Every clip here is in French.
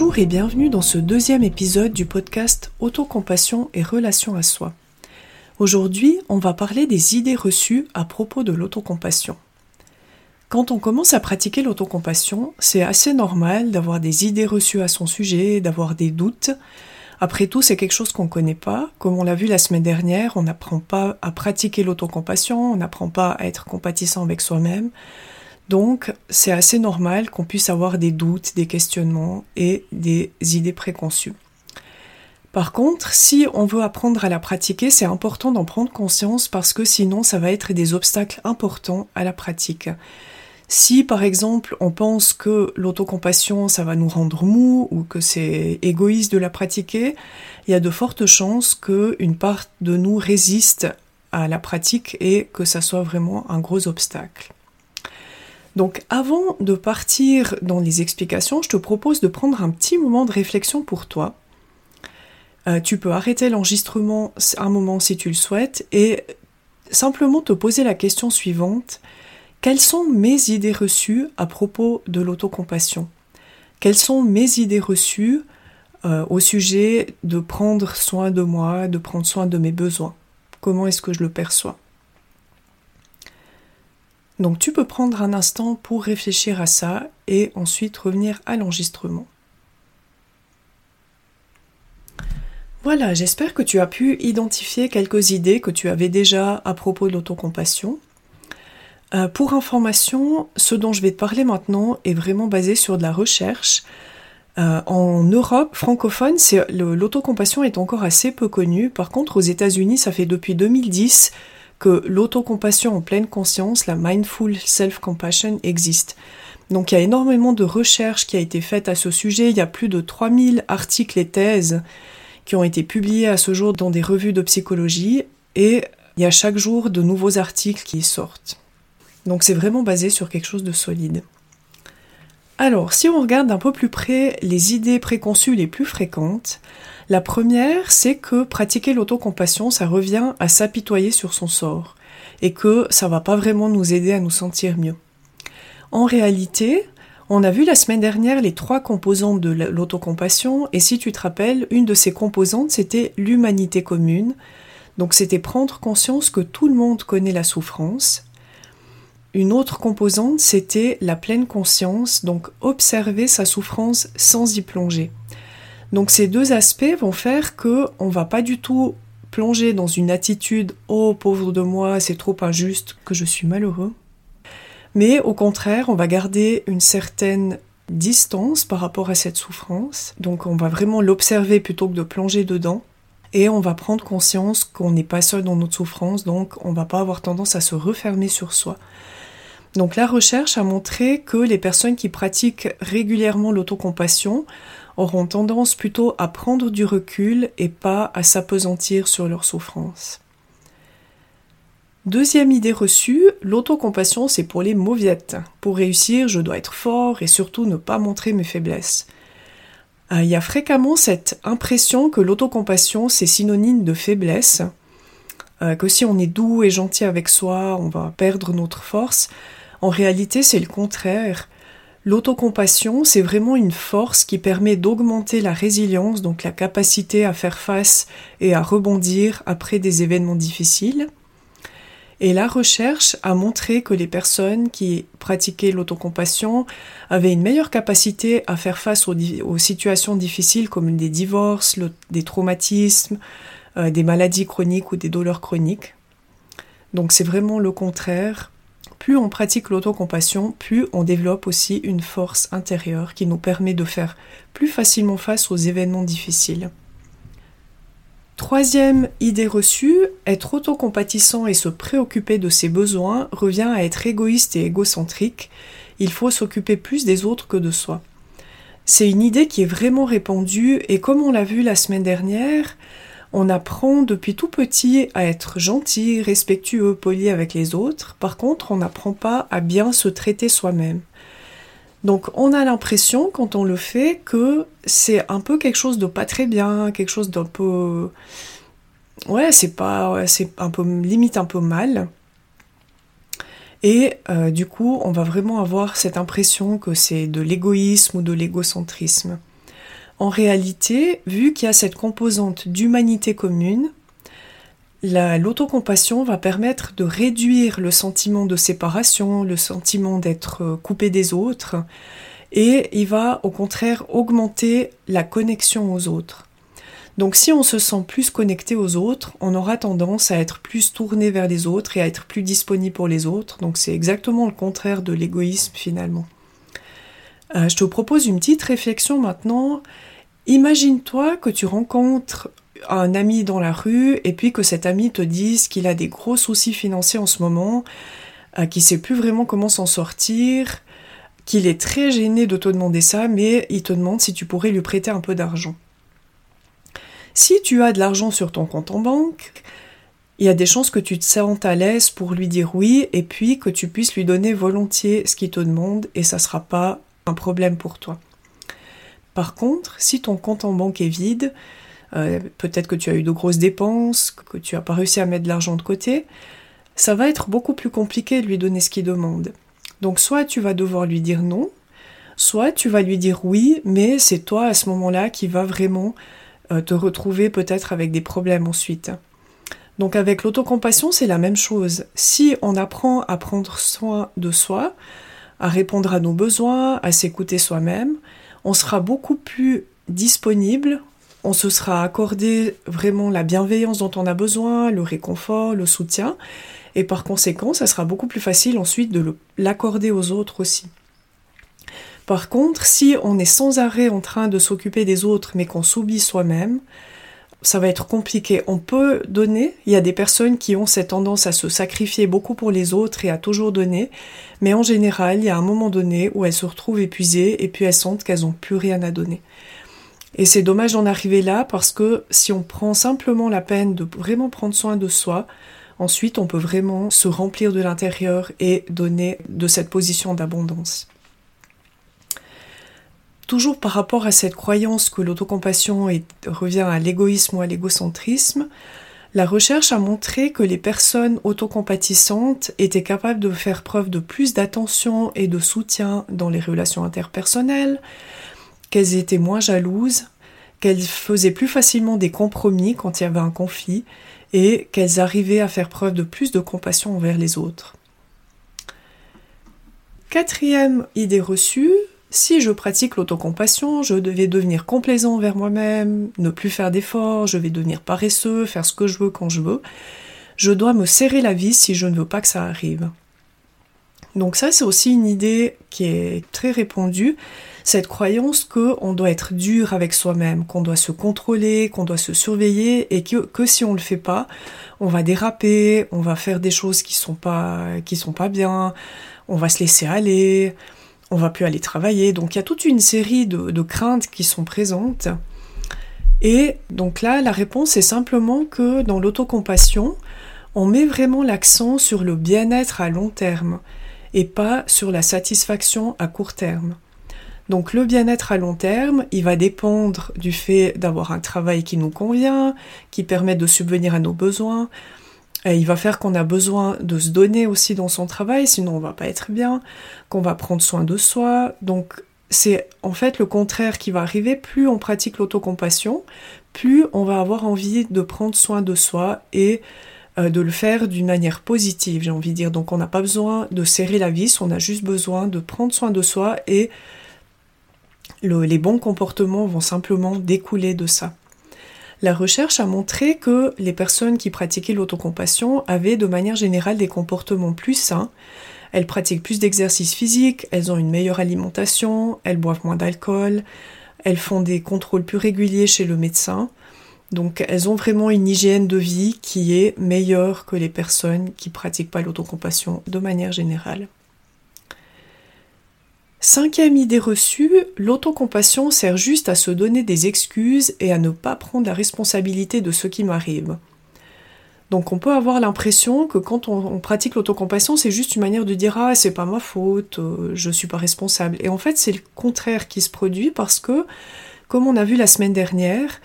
Bonjour et bienvenue dans ce deuxième épisode du podcast Autocompassion et relation à soi. Aujourd'hui, on va parler des idées reçues à propos de l'autocompassion. Quand on commence à pratiquer l'autocompassion, c'est assez normal d'avoir des idées reçues à son sujet, d'avoir des doutes. Après tout, c'est quelque chose qu'on ne connaît pas. Comme on l'a vu la semaine dernière, on n'apprend pas à pratiquer l'autocompassion, on n'apprend pas à être compatissant avec soi-même. Donc, c'est assez normal qu'on puisse avoir des doutes, des questionnements et des idées préconçues. Par contre, si on veut apprendre à la pratiquer, c'est important d'en prendre conscience parce que sinon ça va être des obstacles importants à la pratique. Si par exemple on pense que l'autocompassion ça va nous rendre mou ou que c'est égoïste de la pratiquer, il y a de fortes chances qu'une part de nous résiste à la pratique et que ça soit vraiment un gros obstacle. Donc avant de partir dans les explications, je te propose de prendre un petit moment de réflexion pour toi. Euh, tu peux arrêter l'enregistrement un moment si tu le souhaites et simplement te poser la question suivante. Quelles sont mes idées reçues à propos de l'autocompassion? Quelles sont mes idées reçues euh, au sujet de prendre soin de moi, de prendre soin de mes besoins? Comment est-ce que je le perçois? Donc tu peux prendre un instant pour réfléchir à ça et ensuite revenir à l'enregistrement. Voilà, j'espère que tu as pu identifier quelques idées que tu avais déjà à propos de l'autocompassion. Euh, pour information, ce dont je vais te parler maintenant est vraiment basé sur de la recherche. Euh, en Europe francophone, l'autocompassion est encore assez peu connue. Par contre, aux États-Unis, ça fait depuis 2010 que l'autocompassion en pleine conscience, la mindful self-compassion existe. Donc il y a énormément de recherches qui a été faites à ce sujet, il y a plus de 3000 articles et thèses qui ont été publiés à ce jour dans des revues de psychologie et il y a chaque jour de nouveaux articles qui sortent. Donc c'est vraiment basé sur quelque chose de solide. Alors, si on regarde d'un peu plus près les idées préconçues les plus fréquentes, la première, c'est que pratiquer l'autocompassion, ça revient à s'apitoyer sur son sort, et que ça va pas vraiment nous aider à nous sentir mieux. En réalité, on a vu la semaine dernière les trois composantes de l'autocompassion, et si tu te rappelles, une de ces composantes, c'était l'humanité commune. Donc c'était prendre conscience que tout le monde connaît la souffrance, une autre composante, c'était la pleine conscience, donc observer sa souffrance sans y plonger. Donc ces deux aspects vont faire que on va pas du tout plonger dans une attitude oh pauvre de moi, c'est trop injuste que je suis malheureux. Mais au contraire, on va garder une certaine distance par rapport à cette souffrance. Donc on va vraiment l'observer plutôt que de plonger dedans. Et on va prendre conscience qu'on n'est pas seul dans notre souffrance, donc on va pas avoir tendance à se refermer sur soi. Donc la recherche a montré que les personnes qui pratiquent régulièrement l'autocompassion auront tendance plutôt à prendre du recul et pas à s'apesantir sur leur souffrance. Deuxième idée reçue, l'autocompassion c'est pour les mauviettes. Pour réussir, je dois être fort et surtout ne pas montrer mes faiblesses. Euh, il y a fréquemment cette impression que l'autocompassion c'est synonyme de faiblesse, euh, que si on est doux et gentil avec soi, on va perdre notre force. En réalité, c'est le contraire. L'autocompassion, c'est vraiment une force qui permet d'augmenter la résilience, donc la capacité à faire face et à rebondir après des événements difficiles. Et la recherche a montré que les personnes qui pratiquaient l'autocompassion avaient une meilleure capacité à faire face aux, situations difficiles comme des divorces, des traumatismes, euh, des maladies chroniques ou des douleurs chroniques. Donc c'est vraiment le contraire plus on pratique l'autocompassion, plus on développe aussi une force intérieure qui nous permet de faire plus facilement face aux événements difficiles. Troisième idée reçue, être autocompatissant et se préoccuper de ses besoins revient à être égoïste et égocentrique. Il faut s'occuper plus des autres que de soi. C'est une idée qui est vraiment répandue et comme on l'a vu la semaine dernière, on apprend depuis tout petit à être gentil, respectueux, poli avec les autres. Par contre, on n'apprend pas à bien se traiter soi-même. Donc on a l'impression quand on le fait que c'est un peu quelque chose de pas très bien, quelque chose d'un peu ouais, c'est pas c'est un peu limite un peu mal. Et euh, du coup, on va vraiment avoir cette impression que c'est de l'égoïsme ou de l'égocentrisme. En réalité, vu qu'il y a cette composante d'humanité commune, l'autocompassion va permettre de réduire le sentiment de séparation, le sentiment d'être euh, coupé des autres, et il va au contraire augmenter la connexion aux autres. Donc si on se sent plus connecté aux autres, on aura tendance à être plus tourné vers les autres et à être plus disponible pour les autres. Donc c'est exactement le contraire de l'égoïsme finalement. Euh, je te propose une petite réflexion maintenant. Imagine-toi que tu rencontres un ami dans la rue et puis que cet ami te dise qu'il a des gros soucis financiers en ce moment, euh, qu'il sait plus vraiment comment s'en sortir, qu'il est très gêné de te demander ça, mais il te demande si tu pourrais lui prêter un peu d'argent. Si tu as de l'argent sur ton compte en banque, il y a des chances que tu te sentes à l'aise pour lui dire oui et puis que tu puisses lui donner volontiers ce qu'il te demande et ça ne sera pas un problème pour toi. Par contre, si ton compte en banque est vide, euh, peut-être que tu as eu de grosses dépenses, que tu n'as pas réussi à mettre de l'argent de côté, ça va être beaucoup plus compliqué de lui donner ce qu'il demande. Donc soit tu vas devoir lui dire non, soit tu vas lui dire oui, mais c'est toi à ce moment-là qui va vraiment euh, te retrouver peut-être avec des problèmes ensuite. Donc avec l'autocompassion, c'est la même chose. Si on apprend à prendre soin de soi, à répondre à nos besoins, à s'écouter soi-même, on sera beaucoup plus disponible, on se sera accordé vraiment la bienveillance dont on a besoin, le réconfort, le soutien, et par conséquent, ça sera beaucoup plus facile ensuite de l'accorder aux autres aussi. Par contre, si on est sans arrêt en train de s'occuper des autres mais qu'on s'oublie soi-même, ça va être compliqué. On peut donner, il y a des personnes qui ont cette tendance à se sacrifier beaucoup pour les autres et à toujours donner, mais en général, il y a un moment donné où elles se retrouvent épuisées et puis elles sentent qu'elles n'ont plus rien à donner. Et c'est dommage d'en arriver là parce que si on prend simplement la peine de vraiment prendre soin de soi, ensuite on peut vraiment se remplir de l'intérieur et donner de cette position d'abondance. Toujours par rapport à cette croyance que l'autocompassion revient à l'égoïsme ou à l'égocentrisme, la recherche a montré que les personnes autocompatissantes étaient capables de faire preuve de plus d'attention et de soutien dans les relations interpersonnelles, qu'elles étaient moins jalouses, qu'elles faisaient plus facilement des compromis quand il y avait un conflit, et qu'elles arrivaient à faire preuve de plus de compassion envers les autres. Quatrième idée reçue, si je pratique l'autocompassion, je vais devenir complaisant envers moi-même, ne plus faire d'efforts, je vais devenir paresseux, faire ce que je veux quand je veux. Je dois me serrer la vis si je ne veux pas que ça arrive. Donc ça, c'est aussi une idée qui est très répandue, cette croyance qu'on doit être dur avec soi-même, qu'on doit se contrôler, qu'on doit se surveiller et que, que si on le fait pas, on va déraper, on va faire des choses qui sont pas qui sont pas bien, on va se laisser aller, on va plus aller travailler. Donc il y a toute une série de, craintes qui sont présentes. Et donc là, la réponse est simplement que dans l'autocompassion, on met vraiment l'accent sur le bien-être à long terme et pas sur la satisfaction à court terme. Donc le bien-être à long terme, il va dépendre du fait d'avoir un travail qui nous convient, qui permet de subvenir à nos besoins, et il va faire qu'on a besoin de se donner aussi dans son travail, sinon on va pas être bien, qu'on va prendre soin de soi. Donc c'est en fait le contraire qui va arriver. Plus on pratique l'autocompassion, plus on va avoir envie de prendre soin de soi et euh, de le faire d'une manière positive, j'ai envie de dire. Donc on n'a pas besoin de serrer la vis, on a juste besoin de prendre soin de soi et les bons comportements vont simplement découler de ça. La recherche a montré que les personnes qui pratiquaient l'autocompassion avaient de manière générale des comportements plus sains. Elles pratiquent plus d'exercices physiques, elles ont une meilleure alimentation, elles boivent moins d'alcool, elles font des contrôles plus réguliers chez le médecin. Donc elles ont vraiment une hygiène de vie qui est meilleure que les personnes qui pratiquent pas l'autocompassion de manière générale. Cinquième idée reçue, l'autocompassion sert juste à se donner des excuses et à ne pas prendre la responsabilité de ce qui m'arrive. Donc on peut avoir l'impression que quand on, pratique l'autocompassion, c'est juste une manière de dire ah c'est pas ma faute, euh, je suis pas responsable. Et en fait c'est le contraire qui se produit parce que, comme on a vu la semaine dernière,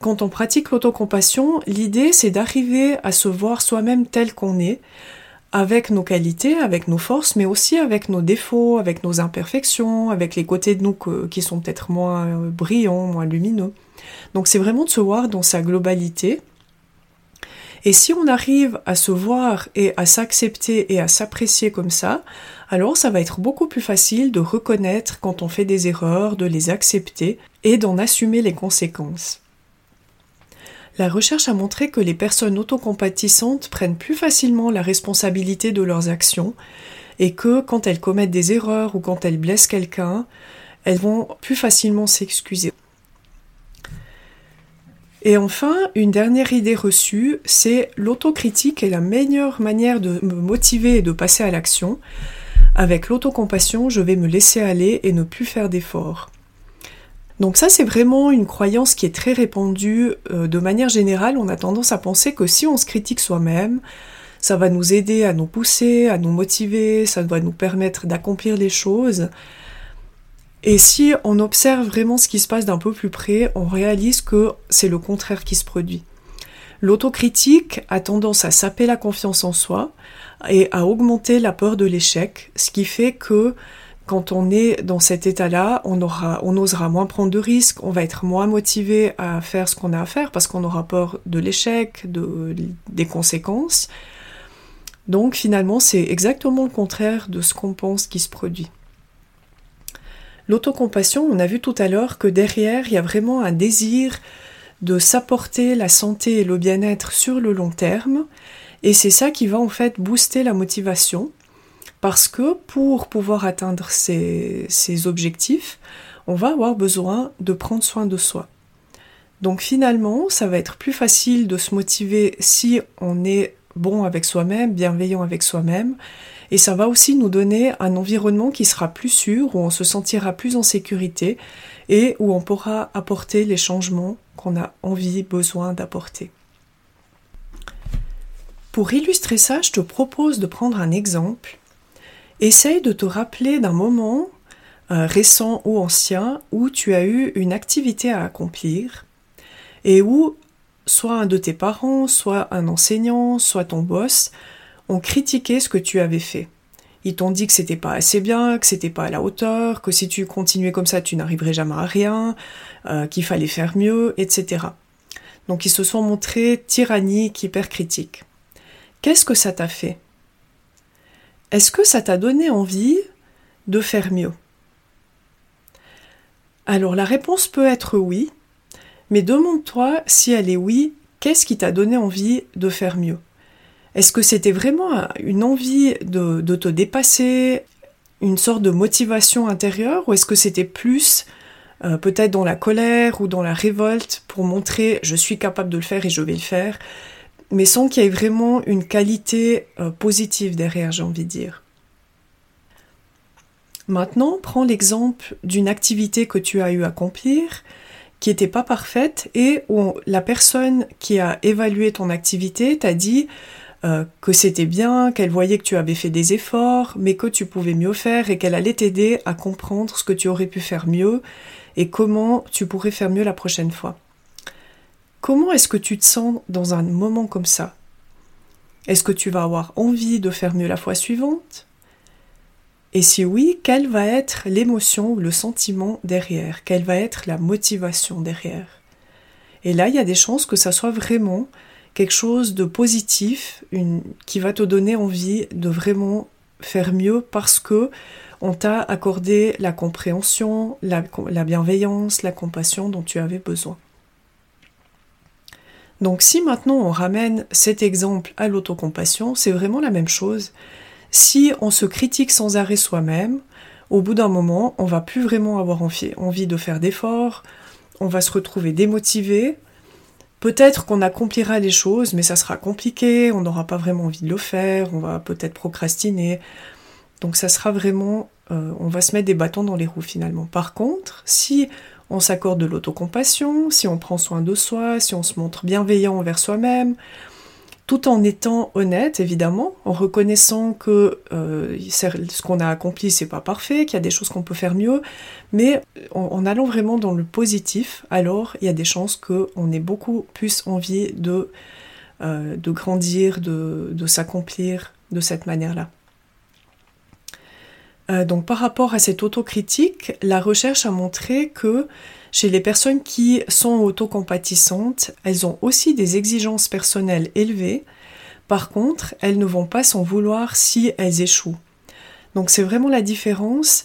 quand on pratique l'autocompassion, l'idée c'est d'arriver à se voir soi-même tel qu'on est, avec nos qualités, avec nos forces, mais aussi avec nos défauts, avec nos imperfections, avec les côtés de nous qui sont peut-être moins euh, brillants, moins lumineux. Donc c'est vraiment de se voir dans sa globalité. Et si on arrive à se voir et à s'accepter et à s'apprécier comme ça, alors ça va être beaucoup plus facile de reconnaître quand on fait des erreurs, de les accepter et d'en assumer les conséquences. La recherche a montré que les personnes autocompatissantes prennent plus facilement la responsabilité de leurs actions et que quand elles commettent des erreurs ou quand elles blessent quelqu'un, elles vont plus facilement s'excuser. Et enfin, une dernière idée reçue, c'est l'autocritique est la meilleure manière de me motiver et de passer à l'action. Avec l'autocompassion, je vais me laisser aller et ne plus faire d'efforts. Donc ça, c'est vraiment une croyance qui est très répandue. Euh, de manière générale, on a tendance à penser que si on se critique soi-même, ça va nous aider à nous pousser, à nous motiver, ça va nous permettre d'accomplir les choses. Et si on observe vraiment ce qui se passe d'un peu plus près, on réalise que c'est le contraire qui se produit. L'autocritique a tendance à saper la confiance en soi et à augmenter la peur de l'échec, ce qui fait que quand on est dans cet état-là, on osera moins prendre de risques, on va être moins motivé à faire ce qu'on a à faire parce qu'on aura peur de l'échec, de, des conséquences. Donc finalement, c'est exactement le contraire de ce qu'on pense qui se produit. L'autocompassion, on a vu tout à l'heure que derrière, il y a vraiment un désir de s'apporter la santé et le bien-être sur le long terme, et c'est ça qui va en fait booster la motivation parce que pour pouvoir atteindre ces, objectifs, on va avoir besoin de prendre soin de soi. Donc finalement, ça va être plus facile de se motiver si on est bon avec soi-même, bienveillant avec soi-même, et ça va aussi nous donner un environnement qui sera plus sûr, où on se sentira plus en sécurité et où on pourra apporter les changements qu'on a envie, besoin d'apporter. Pour illustrer ça, je te propose de prendre un exemple Essaye de te rappeler d'un moment euh, récent ou ancien où tu as eu une activité à accomplir et où soit un de tes parents, soit un enseignant, soit ton boss ont critiqué ce que tu avais fait. Ils t'ont dit que c'était pas assez bien, que c'était pas à la hauteur, que si tu continuais comme ça, tu n'arriverais jamais à rien, euh, qu'il fallait faire mieux, etc. Donc ils se sont montrés tyranniques, hyper critiques. Qu'est-ce que ça t'a fait? Est-ce que ça t'a donné envie de faire mieux? Alors la réponse peut être oui, mais demande-toi si elle est oui, qu'est-ce qui t'a donné envie de faire mieux? Est-ce que c'était vraiment une envie de, te dépasser, une sorte de motivation intérieure, ou est-ce que c'était plus euh, peut-être dans la colère ou dans la révolte pour montrer je suis capable de le faire et je vais le faire mais sans qu'il y ait vraiment une qualité euh, positive derrière, j'ai envie de dire. Maintenant, prends l'exemple d'une activité que tu as eu à accomplir qui n'était pas parfaite et où la personne qui a évalué ton activité t'a dit euh, que c'était bien, qu'elle voyait que tu avais fait des efforts, mais que tu pouvais mieux faire et qu'elle allait t'aider à comprendre ce que tu aurais pu faire mieux et comment tu pourrais faire mieux la prochaine fois. Comment est-ce que tu te sens dans un moment comme ça? Est-ce que tu vas avoir envie de faire mieux la fois suivante? Et si oui, quelle va être l'émotion ou le sentiment derrière? Quelle va être la motivation derrière? Et là, il y a des chances que ça soit vraiment quelque chose de positif, qui va te donner envie de vraiment faire mieux parce que on t'a accordé la compréhension, la bienveillance, la compassion dont tu avais besoin. Donc si maintenant on ramène cet exemple à l'autocompassion, c'est vraiment la même chose. Si on se critique sans arrêt soi-même, au bout d'un moment, on va plus vraiment avoir envie de faire d'efforts, on va se retrouver démotivé. Peut-être qu'on accomplira les choses, mais ça sera compliqué, on n'aura pas vraiment envie de le faire, on va peut-être procrastiner. Donc ça sera vraiment euh, on va se mettre des bâtons dans les roues finalement. Par contre, si on s'accorde de l'autocompassion, si on prend soin de soi, si on se montre bienveillant envers soi-même, tout en étant honnête, évidemment, en reconnaissant que euh, ce qu'on a accompli, c'est pas parfait, qu'il y a des choses qu'on peut faire mieux, mais en, allant vraiment dans le positif, alors il y a des chances qu'on ait beaucoup plus envie de, euh, grandir, de s'accomplir de cette manière-là. Euh, donc par rapport à cette autocritique, la recherche a montré que chez les personnes qui sont autocompatissantes, elles ont aussi des exigences personnelles élevées. Par contre, elles ne vont pas s'en vouloir si elles échouent. Donc c'est vraiment la différence.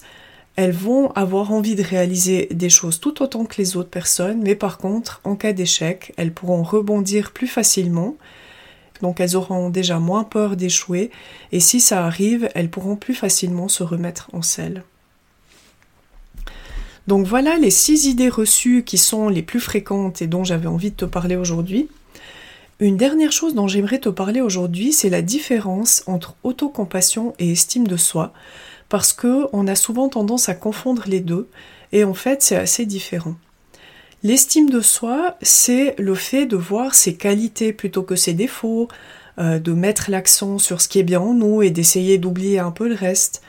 Elles vont avoir envie de réaliser des choses tout autant que les autres personnes, mais par contre, en cas d'échec, elles pourront rebondir plus facilement. Donc elles auront déjà moins peur d'échouer, et si ça arrive, elles pourront plus facilement se remettre en selle. Donc voilà les six idées reçues qui sont les plus fréquentes et dont j'avais envie de te parler aujourd'hui. Une dernière chose dont j'aimerais te parler aujourd'hui, c'est la différence entre autocompassion et estime de soi, parce que on a souvent tendance à confondre les deux, et en fait c'est assez différent. L'estime de soi, c'est le fait de voir ses qualités plutôt que ses défauts, euh, de mettre l'accent sur ce qui est bien en nous et d'essayer d'oublier un peu le reste.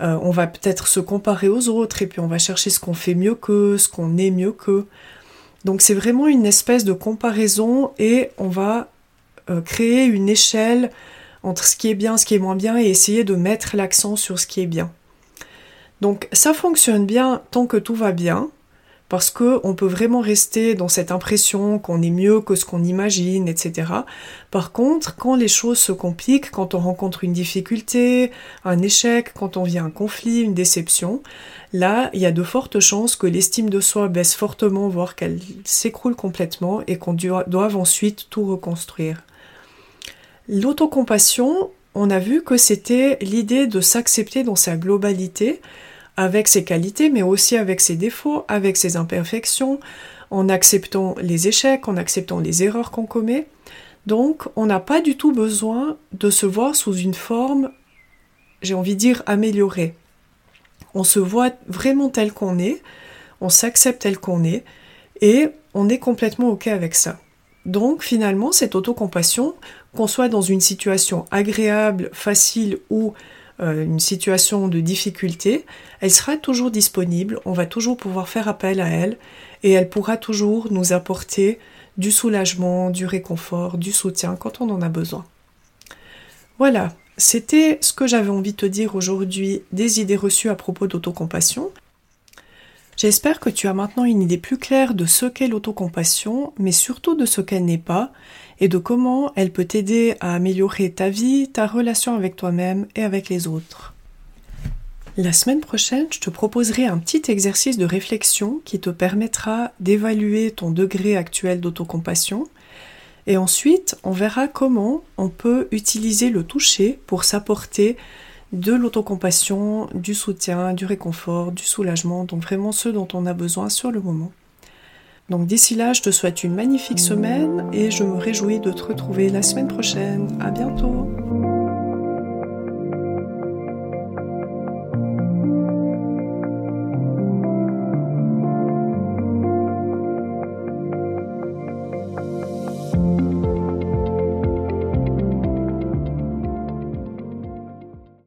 Euh, on va peut-être se comparer aux autres et puis on va chercher ce qu'on fait mieux qu'eux, ce qu'on est mieux qu'eux. Donc c'est vraiment une espèce de comparaison et on va euh, créer une échelle entre ce qui est bien, ce qui est moins bien et essayer de mettre l'accent sur ce qui est bien. Donc ça fonctionne bien tant que tout va bien, parce que on peut vraiment rester dans cette impression qu'on est mieux que ce qu'on imagine, etc. Par contre, quand les choses se compliquent, quand on rencontre une difficulté, un échec, quand on vit un conflit, une déception, là, il y a de fortes chances que l'estime de soi baisse fortement, voire qu'elle s'écroule complètement et qu'on doive ensuite tout reconstruire. L'autocompassion, on a vu que c'était l'idée de s'accepter dans sa globalité, avec ses qualités, mais aussi avec ses défauts, avec ses imperfections, en acceptant les échecs, en acceptant les erreurs qu'on commet. Donc, on n'a pas du tout besoin de se voir sous une forme, j'ai envie de dire, améliorée. On se voit vraiment tel qu'on est, on s'accepte tel qu'on est, et on est complètement OK avec ça. Donc, finalement, cette autocompassion, qu'on soit dans une situation agréable, facile ou une situation de difficulté, elle sera toujours disponible, on va toujours pouvoir faire appel à elle et elle pourra toujours nous apporter du soulagement, du réconfort, du soutien quand on en a besoin. Voilà, c'était ce que j'avais envie de te dire aujourd'hui des idées reçues à propos d'autocompassion. J'espère que tu as maintenant une idée plus claire de ce qu'est l'autocompassion, mais surtout de ce qu'elle n'est pas, et de comment elle peut t'aider à améliorer ta vie, ta relation avec toi-même et avec les autres. La semaine prochaine, je te proposerai un petit exercice de réflexion qui te permettra d'évaluer ton degré actuel d'autocompassion. Et ensuite, on verra comment on peut utiliser le toucher pour s'apporter de l'autocompassion, du soutien, du réconfort, du soulagement, donc vraiment ce dont on a besoin sur le moment. Donc d'ici là, je te souhaite une magnifique semaine et je me réjouis de te retrouver la semaine prochaine. À bientôt!